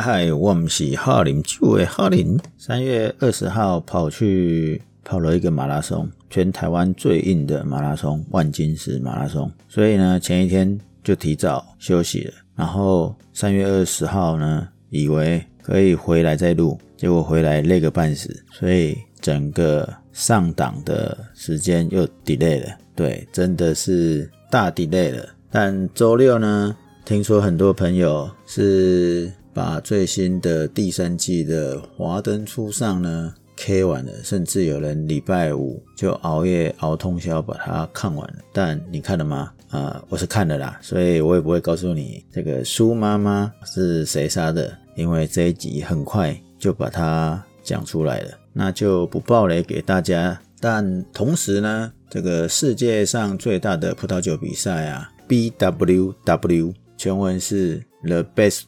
嗨，我们是哈林就位哈林。三月二十号跑去跑了一个马拉松，全台湾最硬的马拉松——万金石马拉松。所以呢，前一天就提早休息了。然后三月二十号呢，以为可以回来再录，结果回来累个半死，所以整个上档的时间又 delay 了。对，真的是大 delay 了。但周六呢，听说很多朋友是把最新的第三季的《华灯初上》呢 K 完了，甚至有人礼拜五就熬夜熬通宵把它看完了。但你看了吗？啊、我是看了啦，所以我也不会告诉你这个苏妈妈是谁杀的，因为这一集很快就把它讲出来了，那就不爆雷给大家。但同时呢，这个世界上最大的葡萄酒比赛啊。BWW 全文是 The Best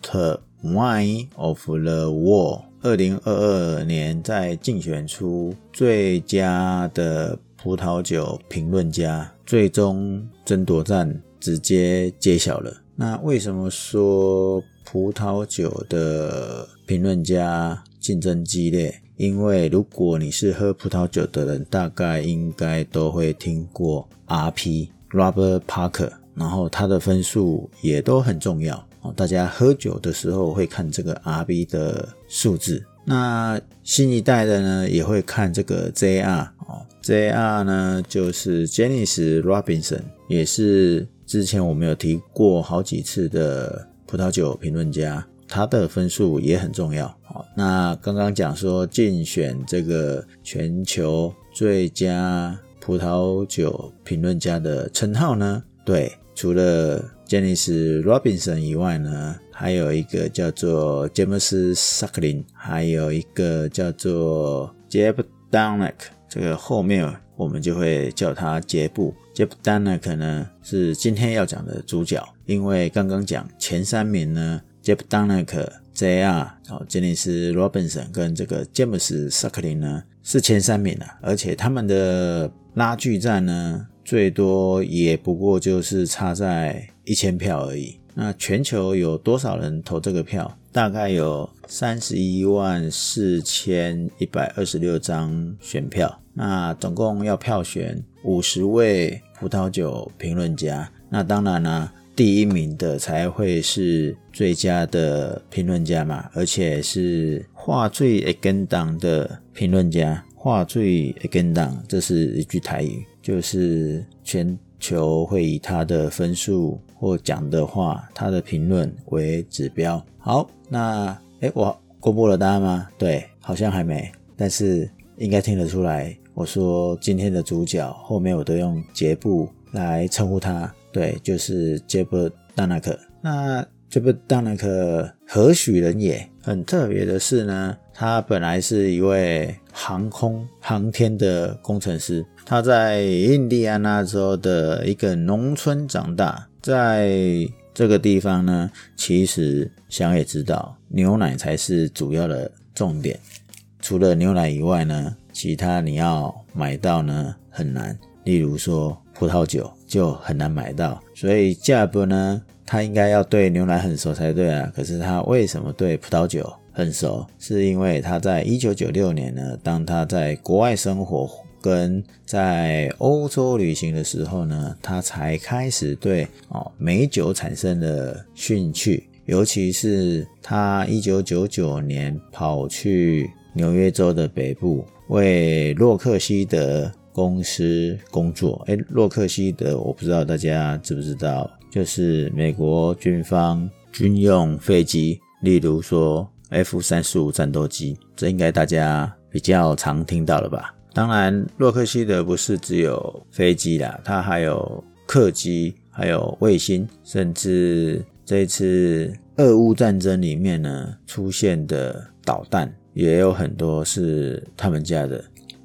Wine of the World。二零二二年在竞选出最佳的葡萄酒评论家，最终争夺战直接揭晓了。那为什么说葡萄酒的评论家竞争激烈？因为如果你是喝葡萄酒的人，大概应该都会听过 RP Robert Parker。然后它的分数也都很重要哦，大家喝酒的时候会看这个 RB 的数字。那新一代的呢，也会看这个 JR 哦，JR 呢就是 Janis Robinson，也是之前我们有提过好几次的葡萄酒评论家，他的分数也很重要。好，那刚刚讲说竞选这个全球最佳葡萄酒评论家的称号呢？对。除了 Janis Robinson 以外呢，还有一个叫做 James Suckling，还有一个叫做 Jeb Dunnuck。这个后面我们就会叫他杰布。Jeb Dunnuck 呢是今天要讲的主角，因为刚刚讲前三名呢，Jeb Dunnuck、JR、哦 Janis Robinson 跟这个 James Suckling 呢是前三名啊，而且他们的拉锯战呢。最多也不过就是差在一千票而已。那全球有多少人投这个票？大概有三十一万四千一百二十六张选票。那总共要票选五十位葡萄酒评论家。那当然啦、第一名的才会是最佳的评论家嘛，而且是话最会跟档的评论家。话最会跟档，这是一句台语。就是全球会以他的分数或讲的话，他的评论为指标。好，那诶，我公布了答案吗？对，好像还没，但是应该听得出来。我说今天的主角后面我都用杰布来称呼他，对，就是杰布丹纳克。那杰布丹纳克何许人也？很特别的是呢，他本来是一位航空航天的工程师。他在印第安纳州的一个农村长大，在这个地方呢，其实想也知道，牛奶才是主要的重点。除了牛奶以外呢，其他你要买到呢很难。例如说葡萄酒就很难买到，所以 Jeb 呢，他应该要对牛奶很熟才对啊。可是他为什么对葡萄酒很熟？是因为他在一九九六年呢，当他在国外生活。跟在欧洲旅行的时候呢，他才开始对哦美酒产生了兴趣，尤其是他一九九九年跑去纽约州的北部，为洛克希德公司工作。诶，洛克希德我不知道大家知不知道，就是美国军方军用飞机，例如说 F 三十五战斗机，这应该大家比较常听到了吧？当然，洛克希德不是只有飞机啦，它还有客机，还有卫星，甚至这次俄乌战争里面呢出现的导弹也有很多是他们家的。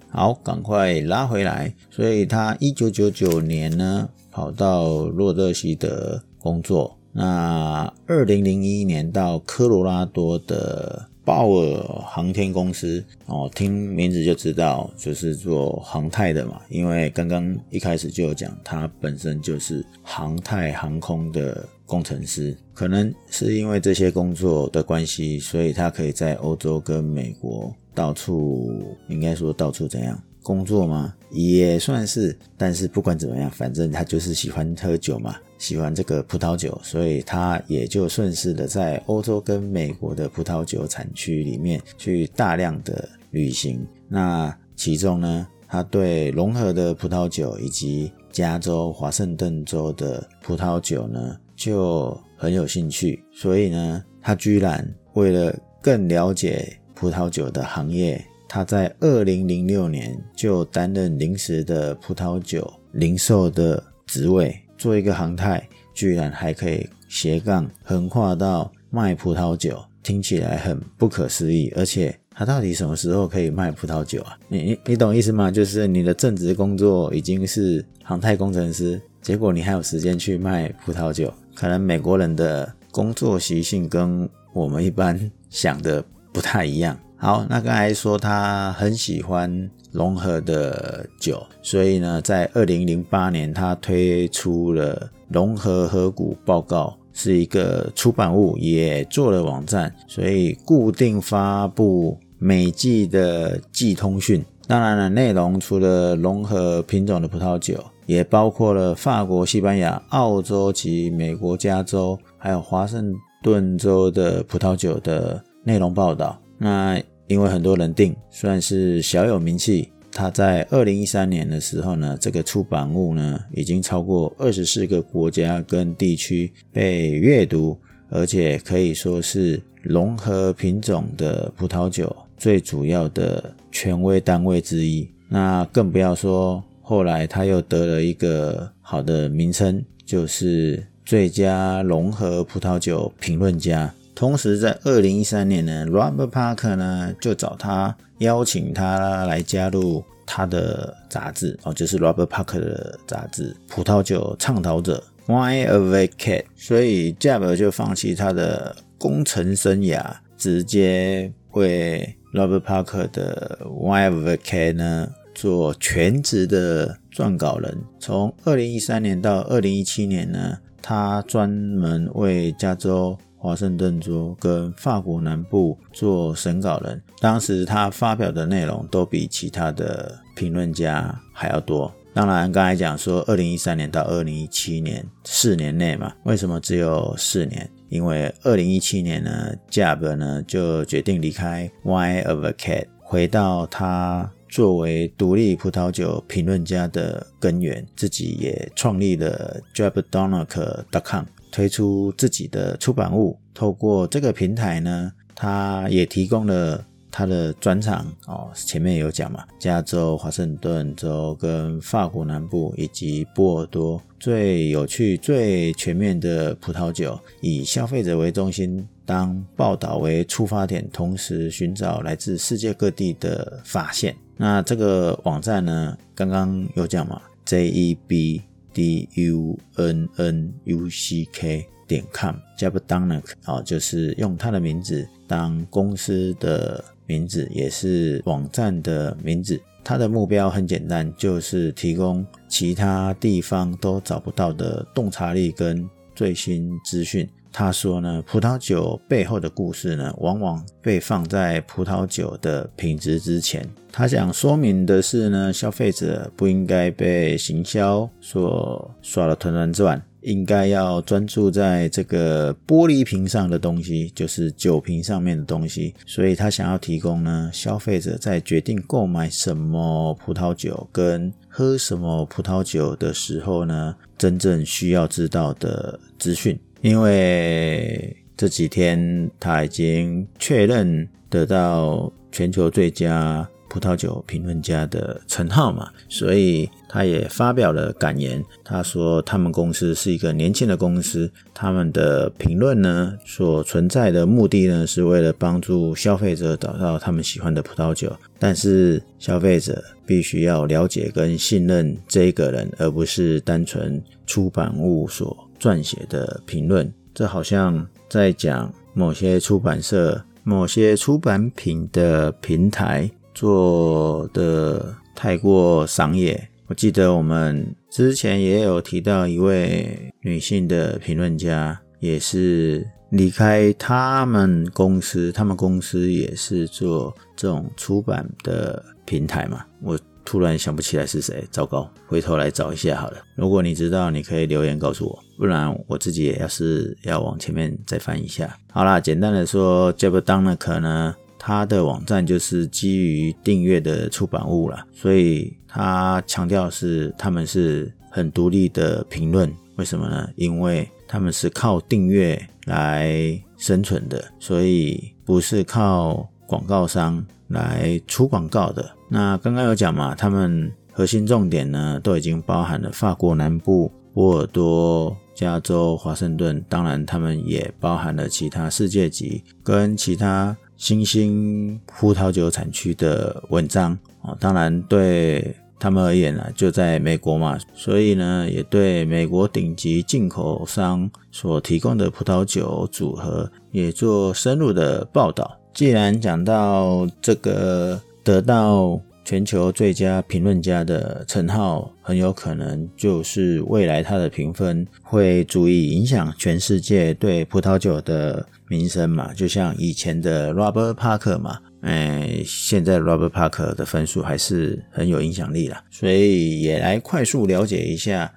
好，赶快拉回来。所以他一九九九年呢跑到洛克希德工作，那二零零一年到科罗拉多的鲍尔航天公司哦，听名字就知道就是做航太的嘛。因为刚刚一开始就有讲，他本身就是航太航空的工程师。可能是因为这些工作的关系，所以他可以在欧洲跟美国到处，应该说到处怎样？工作吗？也算是，但是不管怎么样，反正他就是喜欢喝酒嘛，喜欢这个葡萄酒，所以他也就顺势的在欧洲跟美国的葡萄酒产区里面去大量的旅行。那其中呢，他对隆河的葡萄酒以及加州华盛顿州的葡萄酒呢就很有兴趣，所以呢，他居然为了更了解葡萄酒的行业。他在二零零六年就担任临时的葡萄酒零售的职位，做一个航太，居然还可以斜杠横跨到卖葡萄酒，听起来很不可思议。而且他到底什么时候可以卖葡萄酒啊？你你你懂意思吗？就是你的正职工作已经是航太工程师，结果你还有时间去卖葡萄酒？可能美国人的工作习性跟我们一般想的不太一样。好，那刚才说他很喜欢融合的酒，所以呢，在二零零八年，他推出了《融合河谷报告》，是一个出版物，也做了网站，所以固定发布每季的季通讯。当然了，内容除了融合品种的葡萄酒，也包括了法国、西班牙、澳洲及美国加州，还有华盛顿州的葡萄酒的内容报道。那因为很多人订，算是小有名气。他在二零一三年的时候呢，这个出版物呢已经超过二十四个国家跟地区被阅读，而且可以说是融合品种的葡萄酒最主要的权威单位之一。那更不要说后来他又得了一个好的名称，就是最佳融合葡萄酒评论家。同时，在二零一三年呢，Robert Parker 呢就找他邀请他来加入他的杂志哦，就是 Robert Parker 的杂志《葡萄酒倡导者》（Wine Advocate）。所以 Jeb 就放弃他的工程生涯，直接为 Robert Parker 的 Wine Advocate 呢做全职的撰稿人。从二零一三年到二零一七年呢，他专门为加州。华盛顿州跟法国南部做审稿人，当时他发表的内容都比其他的评论家还要多。当然，刚才讲说，二零一三年到二零一七年四年内嘛，为什么只有四年？因为二零一七年呢，Jeb 呢就决定离开 Wine Advocate，回到他作为独立葡萄酒评论家的根源，自己也创立了 JebDunnuck.com。推出自己的出版物，透过这个平台呢，他也提供了他的专场哦。前面有讲嘛，加州、华盛顿州跟法国南部以及波尔多最有趣、最全面的葡萄酒，以消费者为中心，当报道为出发点，同时寻找来自世界各地的发现。那这个网站呢，刚刚有讲嘛，JEB。D U N N U C K 点 com，Jeb Dunnuck 哦，就是用他的名字当公司的名字，也是网站的名字。他的目标很简单，就是提供其他地方都找不到的洞察力跟最新资讯。他说呢，葡萄酒背后的故事呢，往往被放在葡萄酒的品质之前。他想说明的是呢，消费者不应该被行销所耍得团团转，应该要专注在这个玻璃瓶上的东西，就是酒瓶上面的东西。所以他想要提供呢，消费者在决定购买什么葡萄酒跟喝什么葡萄酒的时候呢，真正需要知道的资讯。因为这几天他已经确认得到全球最佳葡萄酒评论家的称号嘛，所以他也发表了感言。他说，他们公司是一个年轻的公司，他们的评论呢，所存在的目的呢，是为了帮助消费者找到他们喜欢的葡萄酒。但是消费者必须要了解跟信任这个人，而不是单纯出版物所撰写的评论，这好像在讲某些出版社某些出版品的平台做的太过商业。我记得我们之前也有提到一位女性的评论家，也是离开他们公司，他们公司也是做这种出版的平台嘛。我突然想不起来是谁，糟糕，回头来找一下好了。如果你知道，你可以留言告诉我，不然我自己也要是要往前面再翻一下。好啦，简单的说，Jebedunuk 呢，它的网站就是基于订阅的出版物啦，所以他强调是他们是很独立的评论。为什么呢？因为他们是靠订阅来生存的，所以不是靠广告商来出广告的。那刚刚有讲嘛，他们核心重点呢，都已经包含了法国南部、波尔多、加州、华盛顿，当然他们也包含了其他世界级跟其他新兴葡萄酒产区的文章哦。当然对他们而言呢，就在美国嘛，所以呢，也对美国顶级进口商所提供的葡萄酒组合也做深入的报道。既然讲到这个。得到全球最佳评论家的称号，很有可能就是未来他的评分会足以影响全世界对葡萄酒的名声嘛？就像以前的 Robert Parker 嘛，哎，现在 Robert Parker 的分数还是很有影响力啦。所以也来快速了解一下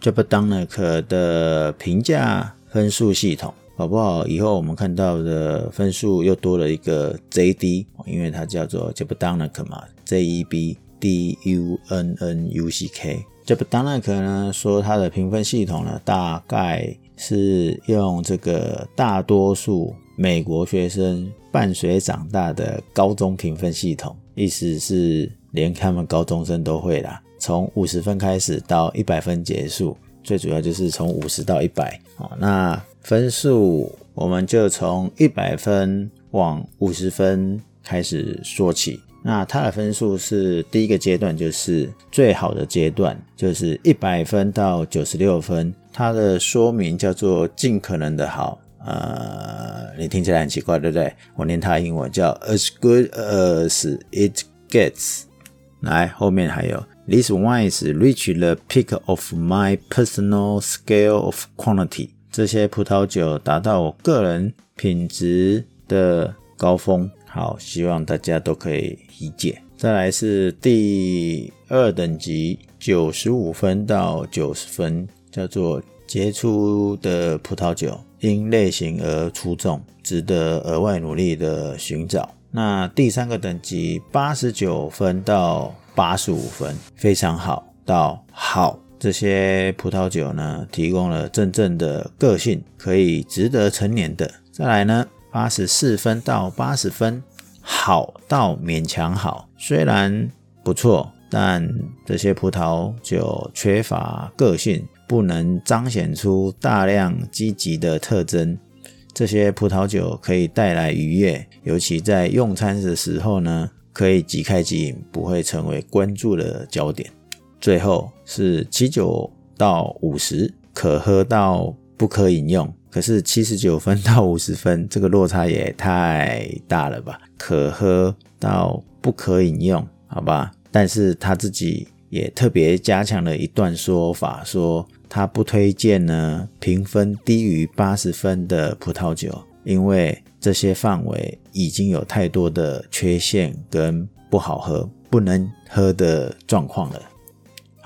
j a b e r d o n n e k 的评价分数系统。好不好？以后我们看到的分数又多了一个 JD，因为它叫做 Jebedunuk 嘛，J E B D U N N U C K。Jebedunuk 呢说它的评分系统呢，大概是用这个大多数美国学生伴随长大的高中评分系统，意思是连他们高中生都会啦，从五十分开始到一百分结束，最主要就是从五十到一百。好，那。分数我们就从一百分往五十分开始说起。那它的分数是第一个阶段，就是最好的阶段，就是一百分到九十六分。它的说明叫做尽可能的好。呃，你听起来很奇怪，对不对？我念它英文叫 as good as it gets。来，后面还有 These wines reach the peak of my personal scale of quantity。这些葡萄酒达到我个人品质的高峰，好，希望大家都可以理解。再来是第二等级，九十五分到九十分，叫做杰出的葡萄酒，因类型而出众，值得额外努力的寻找。那第三个等级，八十九分到八十五分，非常好到好。这些葡萄酒呢，提供了真正的个性，可以值得陈年的。再来呢，八十四分到八十分，好到勉强好，虽然不错，但这些葡萄酒缺乏个性，不能彰显出大量积极的特征。这些葡萄酒可以带来愉悦，尤其在用餐的时候呢，可以即开即饮，不会成为关注的焦点。最后是七九到五十，可喝到不可饮用。可是七十九分到五十分，这个落差也太大了吧？可喝到不可饮用，好吧？但是他自己也特别加强了一段说法，说他不推荐呢评分低于八十分的葡萄酒，因为这些范围已经有太多的缺陷跟不好喝、不能喝的状况了。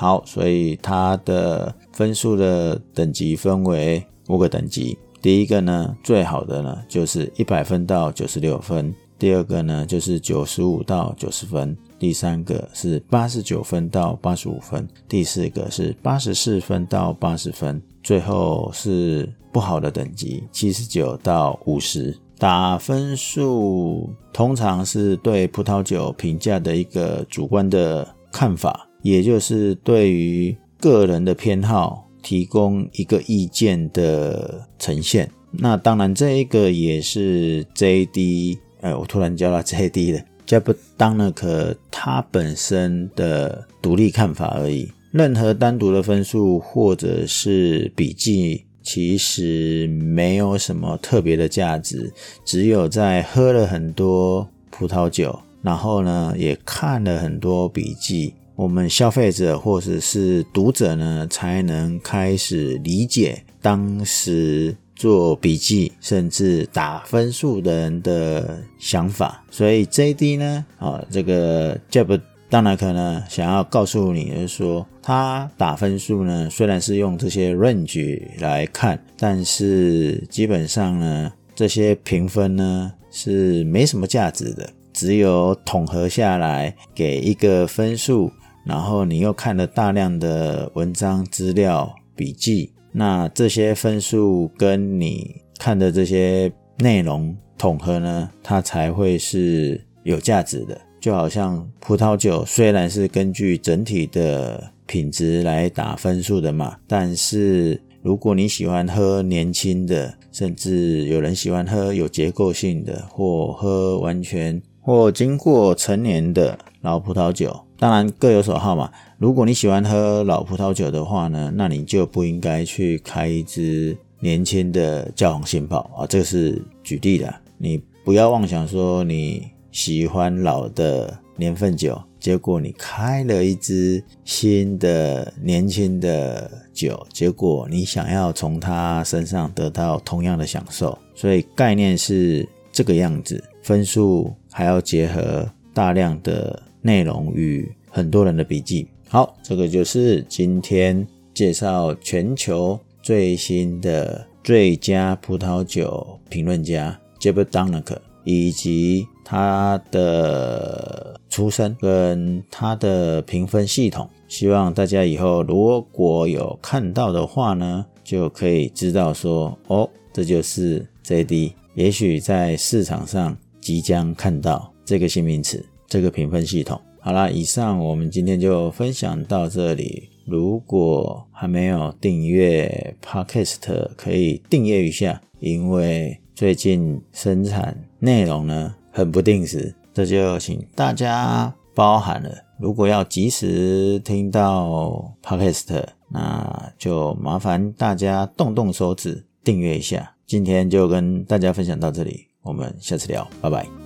好，所以它的分数的等级分为五个等级。第一个呢，最好的呢就是一百分到九十六分；第二个呢就是九十五到九十分；第三个是八十九分到八十五分；第四个是八十四分到八十分；最后是不好的等级，七十九到五十。打分数通常是对葡萄酒评价的一个主观的看法。也就是对于个人的偏好提供一个意见的呈现。那当然，这一个也是 JD，哎，我突然叫他 JD 了，Jebedunuk 他本身的独立看法而已。任何单独的分数或者是笔记其实没有什么特别的价值，只有在喝了很多葡萄酒，然后呢，也看了很多笔记，我们消费者或者是读者呢，才能开始理解当时做笔记甚至打分数的人的想法。所以 JD 呢，啊，这个 Jeb。当然，可能想要告诉你，就是说，他打分数呢，虽然是用这些 range 来看，但是基本上呢，这些评分呢是没什么价值的。只有统合下来给一个分数，然后你又看了大量的文章、资料、笔记，那这些分数跟你看的这些内容统合呢，它才会是有价值的。就好像葡萄酒虽然是根据整体的品质来打分数的嘛，但是如果你喜欢喝年轻的，甚至有人喜欢喝有结构性的，或喝完全或经过陈年的老葡萄酒，当然各有所好嘛。如果你喜欢喝老葡萄酒的话呢，那你就不应该去开一支年轻的教皇新炮啊，这是举例的，你不要妄想说你。喜欢老的年份酒，结果你开了一支新的年轻的酒，结果你想要从它身上得到同样的享受，所以概念是这个样子。分数还要结合大量的内容与很多人的笔记。好，这个就是今天介绍全球最新的最佳葡萄酒评论家 Jeb Dunnuck 以及他的出身跟他的评分系统，希望大家以后如果有看到的话呢，就可以知道说，哦，这就是 JD。也许在市场上即将看到这个新名词，这个评分系统。好啦，以上我们今天就分享到这里。如果还没有订阅 Podcast，可以订阅一下，因为最近生产内容呢。很不定时，这就请大家包涵了。如果要及时听到 Podcast，那就麻烦大家动动手指订阅一下。今天就跟大家分享到这里，我们下次聊，拜拜。